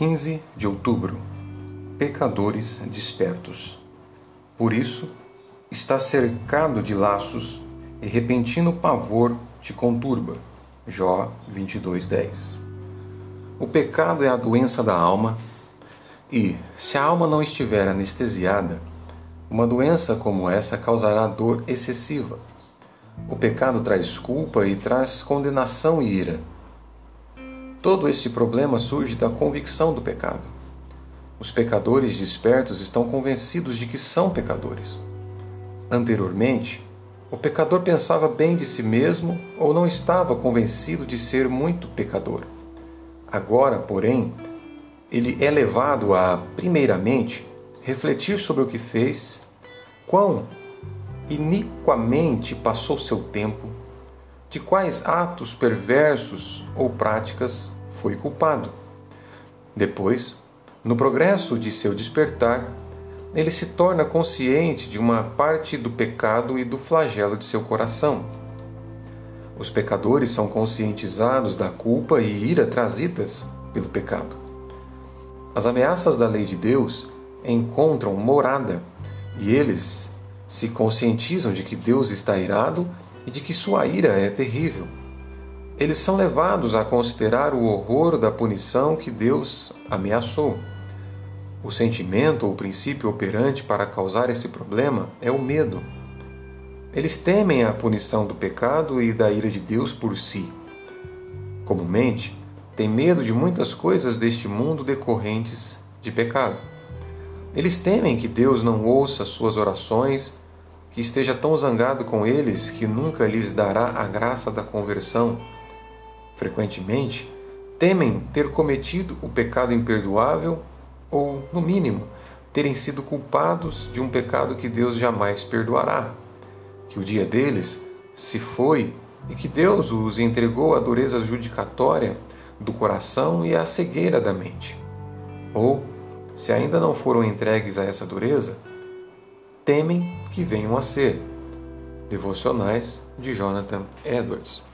15 de outubro Pecadores despertos. Por isso, está cercado de laços e repentino pavor te conturba. Jó 22:10. O pecado é a doença da alma e, se a alma não estiver anestesiada, uma doença como essa causará dor excessiva. O pecado traz culpa e traz condenação e ira. Todo esse problema surge da convicção do pecado. Os pecadores despertos estão convencidos de que são pecadores. Anteriormente, o pecador pensava bem de si mesmo ou não estava convencido de ser muito pecador. Agora, porém, ele é levado a, primeiramente, refletir sobre o que fez, quão iniquamente passou seu tempo, de quais atos perversos ou práticas foi culpado. Depois, no progresso de seu despertar, ele se torna consciente de uma parte do pecado e do flagelo de seu coração. Os pecadores são conscientizados da culpa e ira trazidas pelo pecado. As ameaças da lei de Deus encontram morada e eles se conscientizam de que Deus está irado e de que sua ira é terrível. Eles são levados a considerar o horror da punição que Deus ameaçou. O sentimento ou princípio operante para causar esse problema é o medo. Eles temem a punição do pecado e da ira de Deus por si. Comumente, têm medo de muitas coisas deste mundo decorrentes de pecado. Eles temem que Deus não ouça suas orações, que esteja tão zangado com eles que nunca lhes dará a graça da conversão. Frequentemente, temem ter cometido o pecado imperdoável ou, no mínimo, terem sido culpados de um pecado que Deus jamais perdoará, que o dia deles se foi e que Deus os entregou à dureza judicatória do coração e à cegueira da mente. Ou, se ainda não foram entregues a essa dureza, temem que venham a ser. Devocionais de Jonathan Edwards.